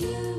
you.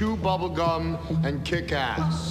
Chew bubblegum and kick ass.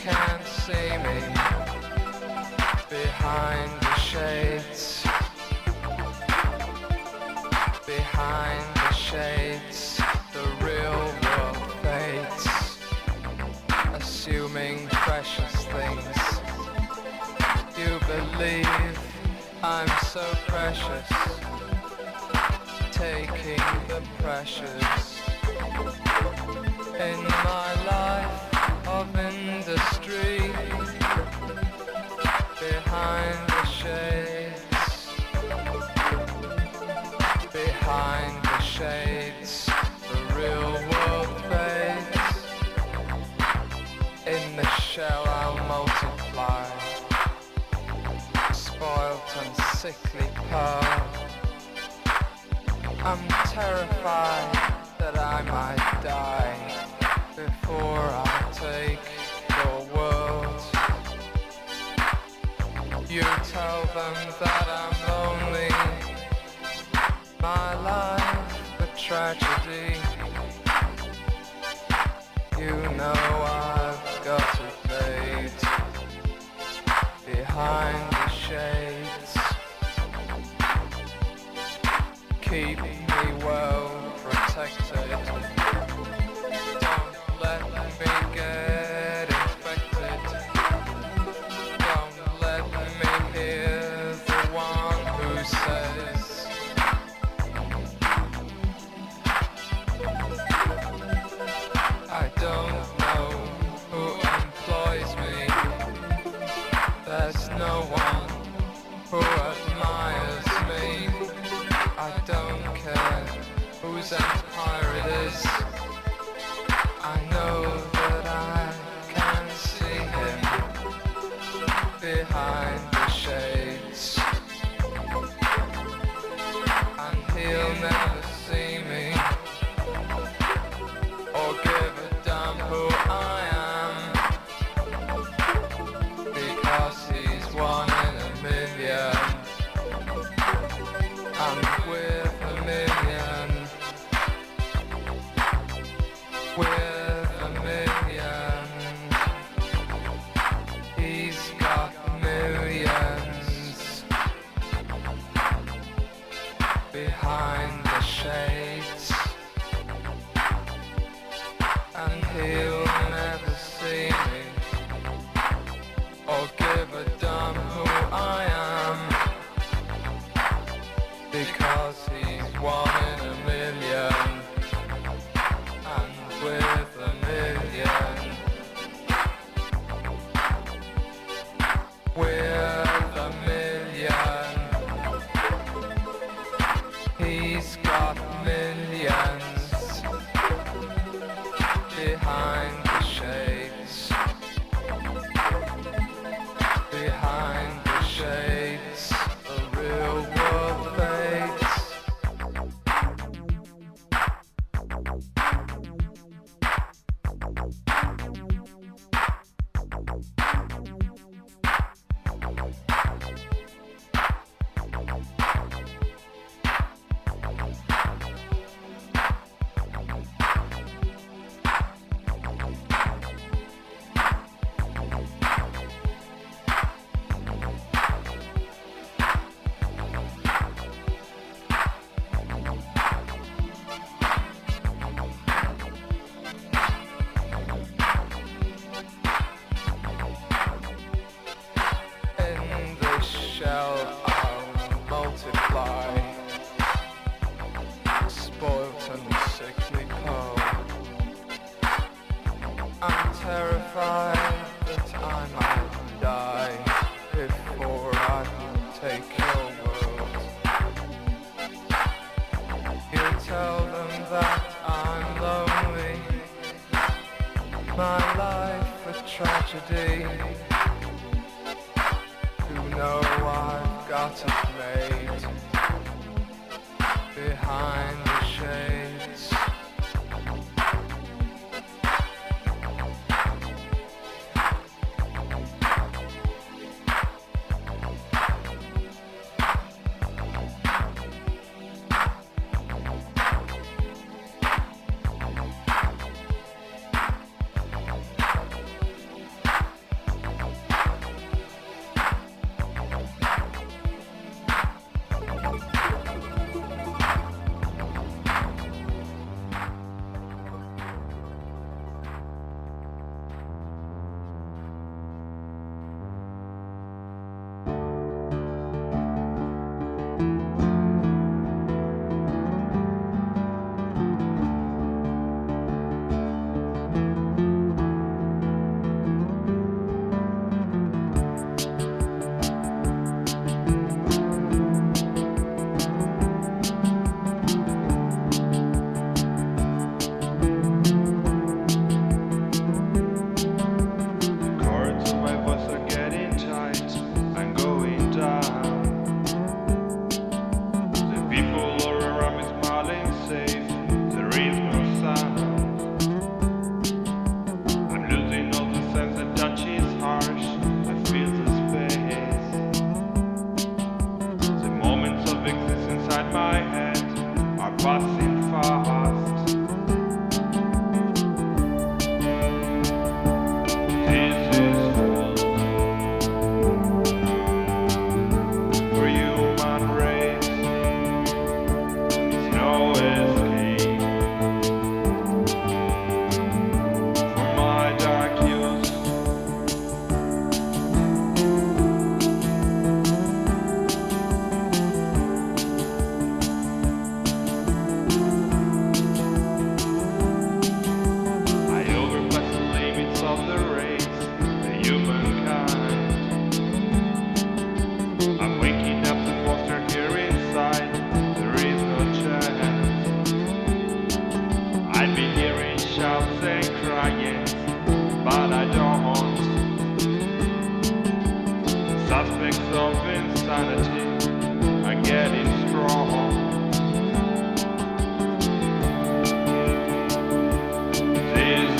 can't see me behind the shades. Behind the shades, the real world fades, assuming precious things. You believe I'm so precious, taking the precious in my shades, the real world fades. In the shell I multiply, spoilt and sickly pearl. I'm terrified that I might die before I take your world. You tell them that I'm lonely my life tragedy. You know I've got to fade behind the shades. Keep me well protected.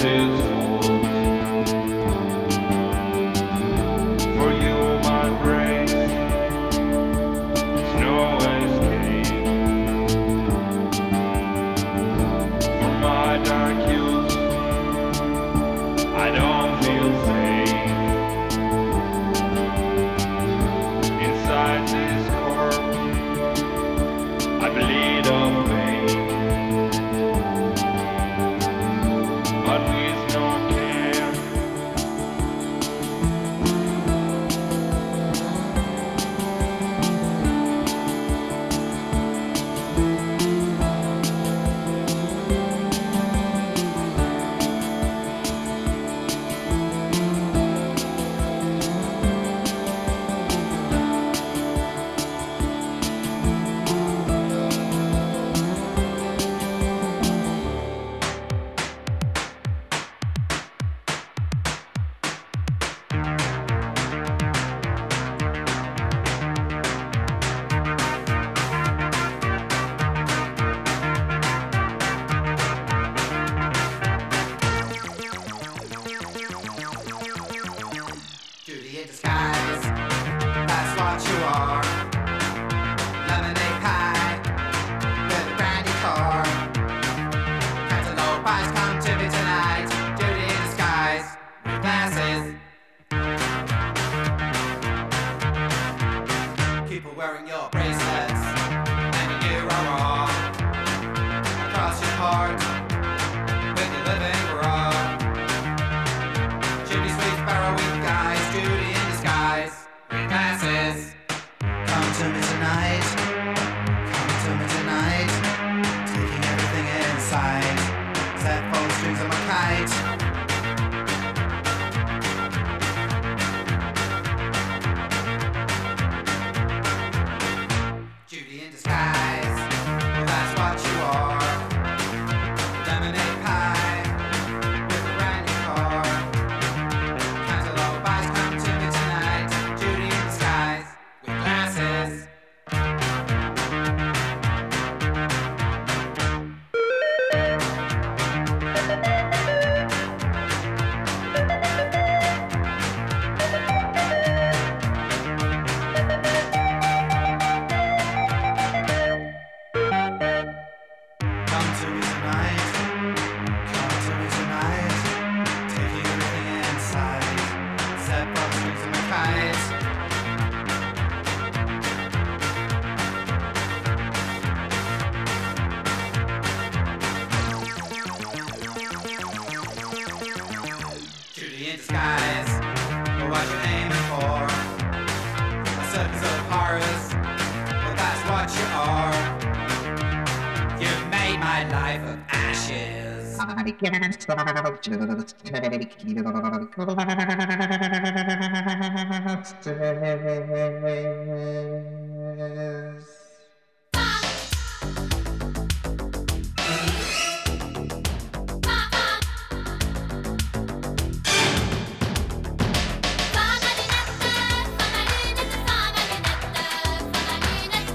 Is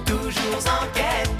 Toujours en quête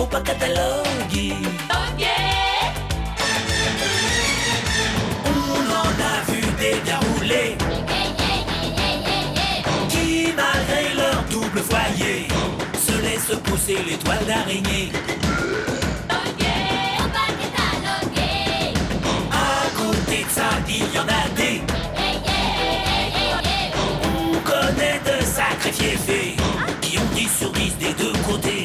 faut pas cataloguer. Ok. On en a vu des bien roulés. Qui, malgré leur double foyer, se laissent pousser l'étoile d'araignée. il y en a des. On connaît de sacrés fiefés qui ont 10 sur 10 des deux côtés.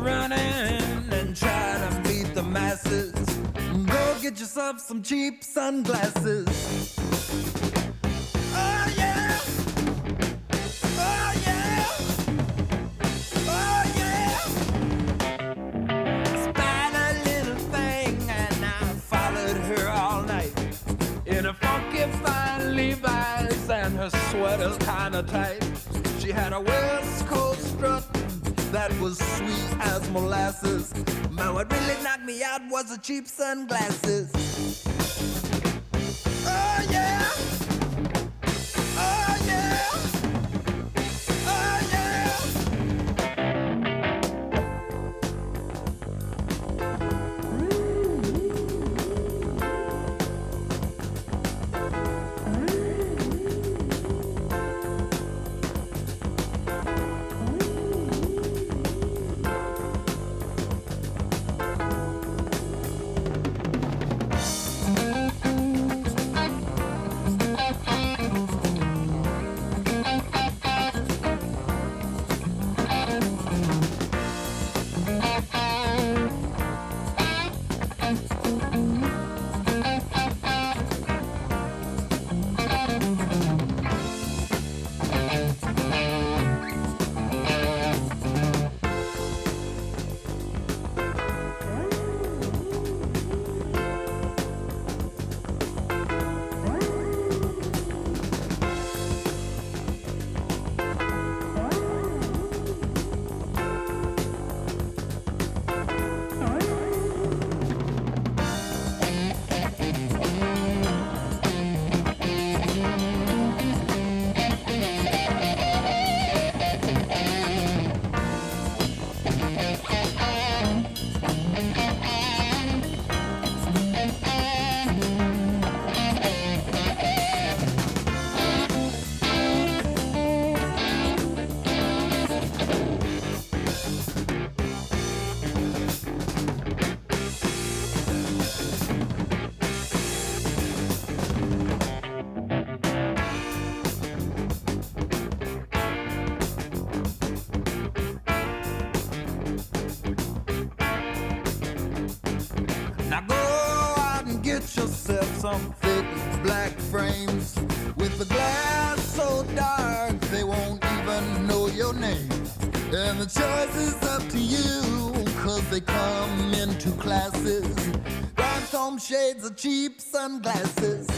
Running and try to beat the masses. Go get yourself some cheap sunglasses. Oh yeah. Oh yeah. Oh yeah. Spied a little thing and I followed her all night in a funky fine Levi's and her sweater's kinda tight. She had a that was sweet as molasses. But what really knocked me out was the cheap sunglasses. Oh yeah. promises.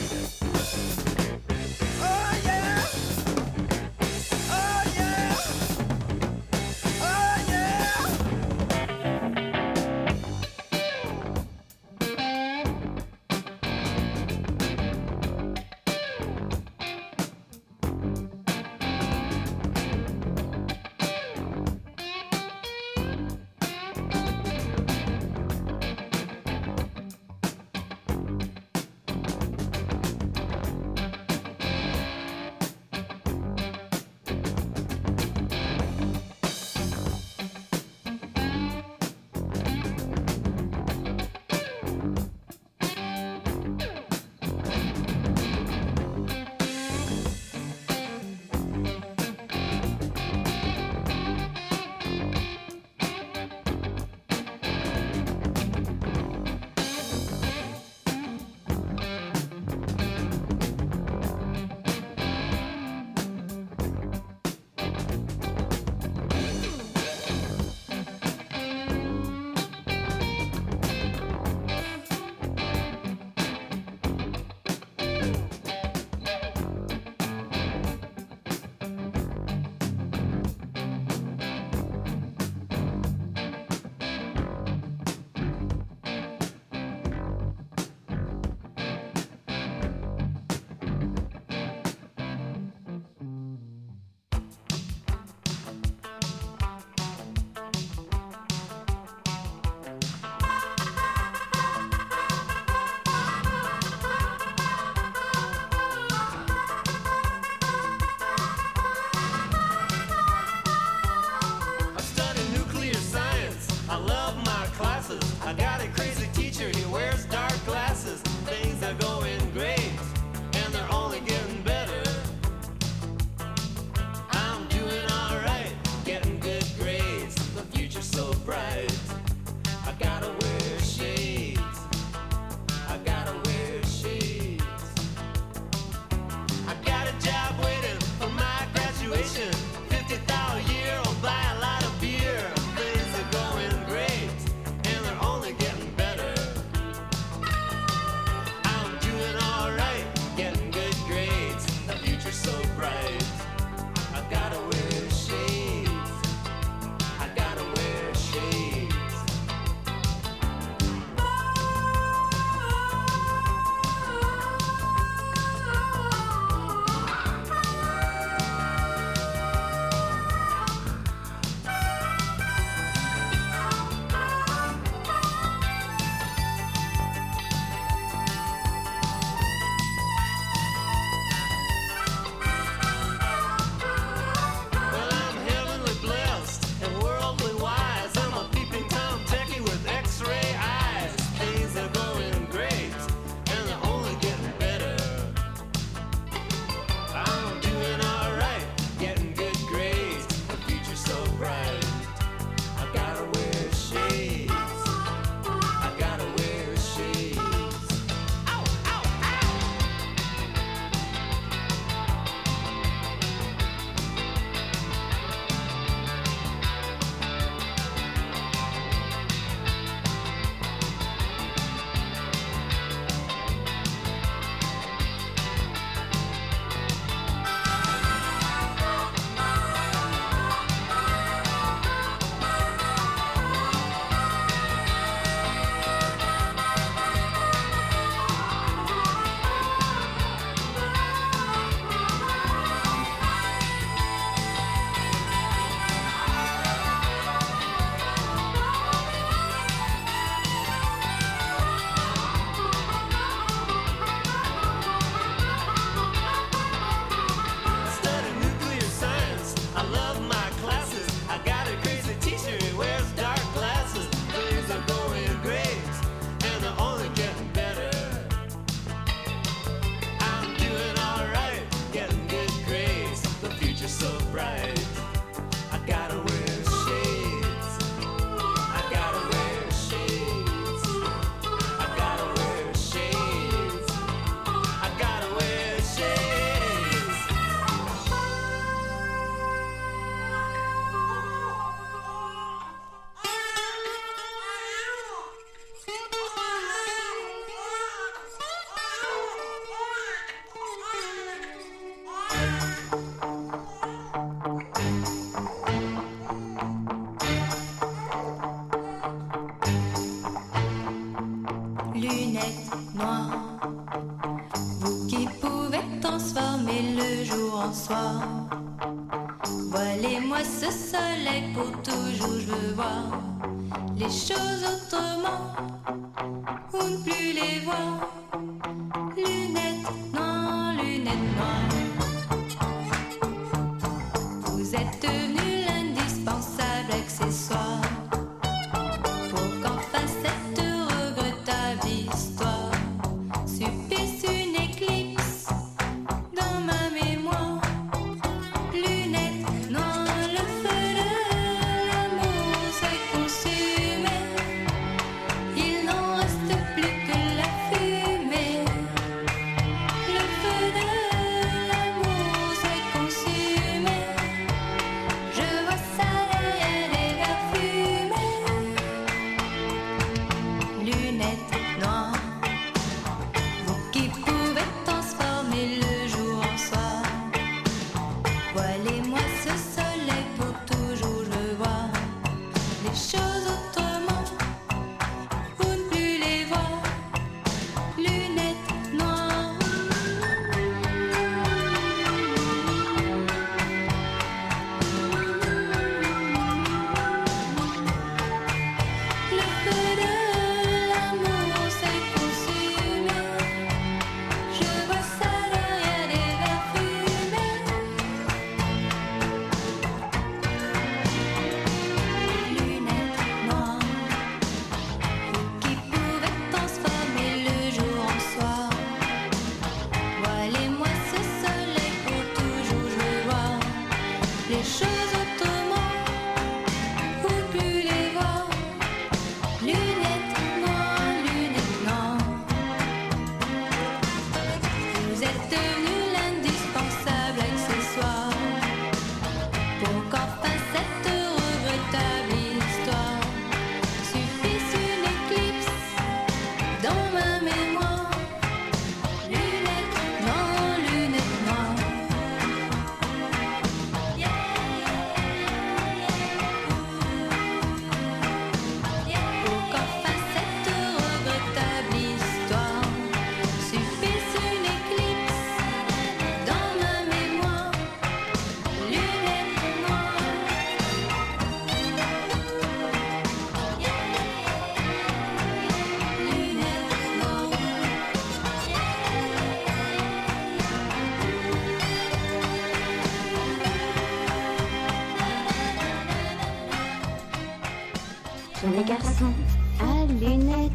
Les garçons à lunettes,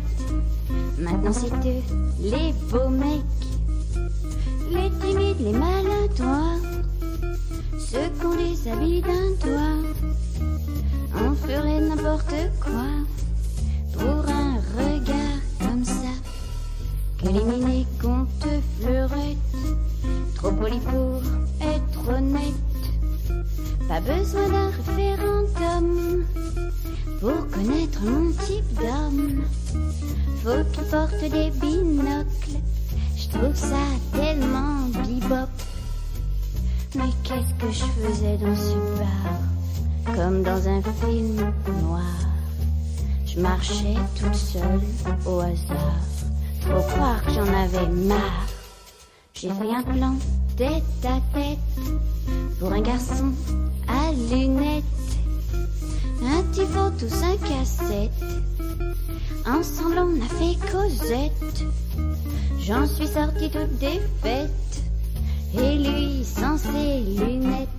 maintenant c'est eux, les beaux mecs, les timides, les maladroits, ceux qu'on les habille d'un doigt. On ferait n'importe quoi pour un regard comme ça. Minés qu'on te fleurette, trop poli pour être honnête. Pas besoin d'un référendum pour connaître mon type d'homme. Faut qu'il porte des binocles, je trouve ça tellement bebop. Mais qu'est-ce que je faisais dans ce bar, comme dans un film noir. Je marchais toute seule au hasard, trop croire que j'en avais marre. J'ai fait un plan tête à tête pour un garçon à lunettes. Un typhon tout 5 à 7 Ensemble on a fait Cosette. J'en suis sortie toute défaite. Et lui sans ses lunettes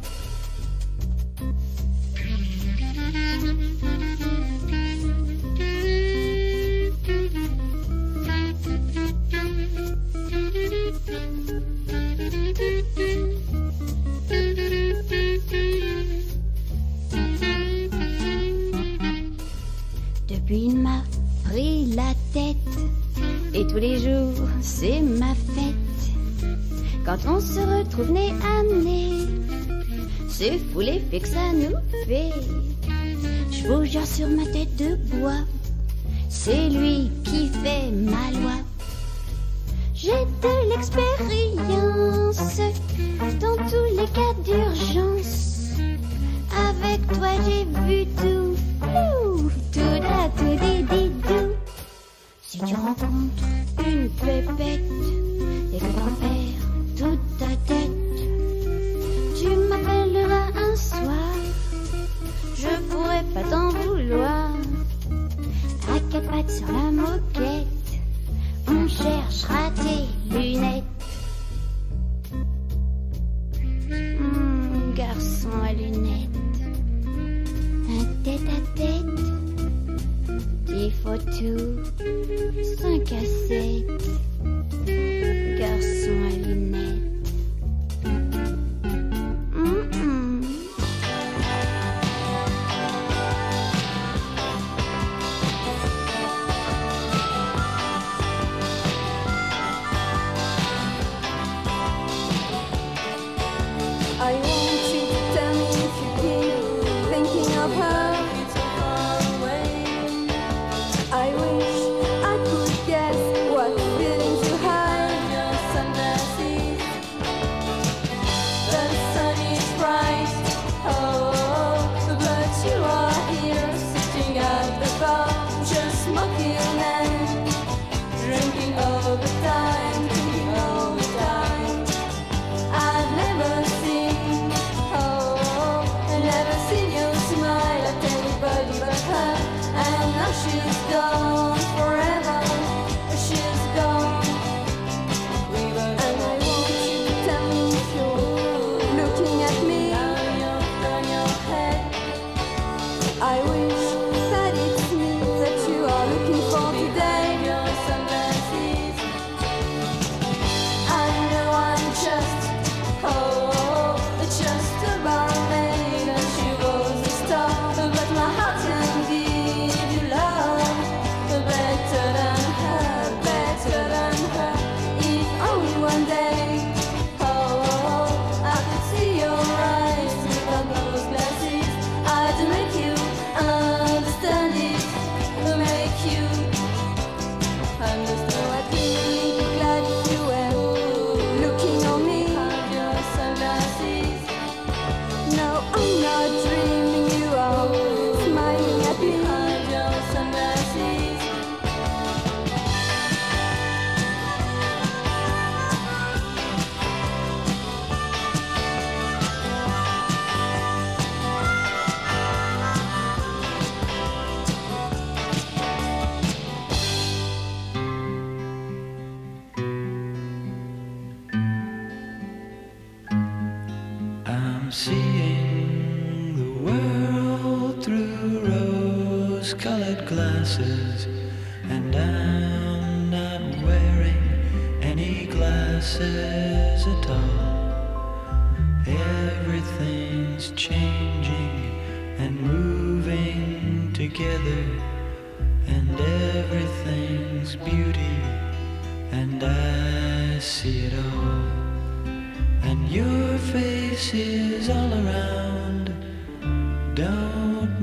Depuis il m'a pris la tête. Et tous les jours c'est ma fête. Quand on se retrouve nez à nez C'est fou l'effet que ça nous fait. Je vous sur ma tête de bois C'est lui qui fait ma loi. J'ai de l'expérience Dans tous les cas d'urgence. Avec toi j'ai vu tout Ouh, tout da, tout di, di, dou. Si tu rencontres une pépette et que t'en perds toute ta tête, tu m'appelleras un soir. Je pourrais pas t'en vouloir. À quatre sur la moquette, on cherchera tes lunettes. retour, 5 à 7, garçon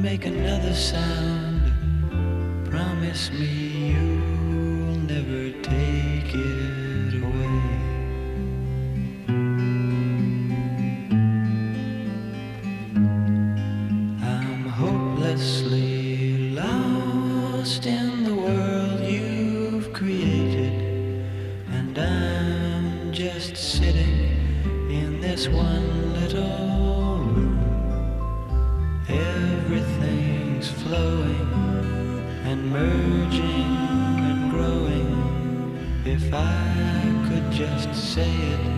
make another sound. Promise me you'll never take it away. I'm hopelessly lost in the world you've created, and I'm just sitting in this one. I could just say it.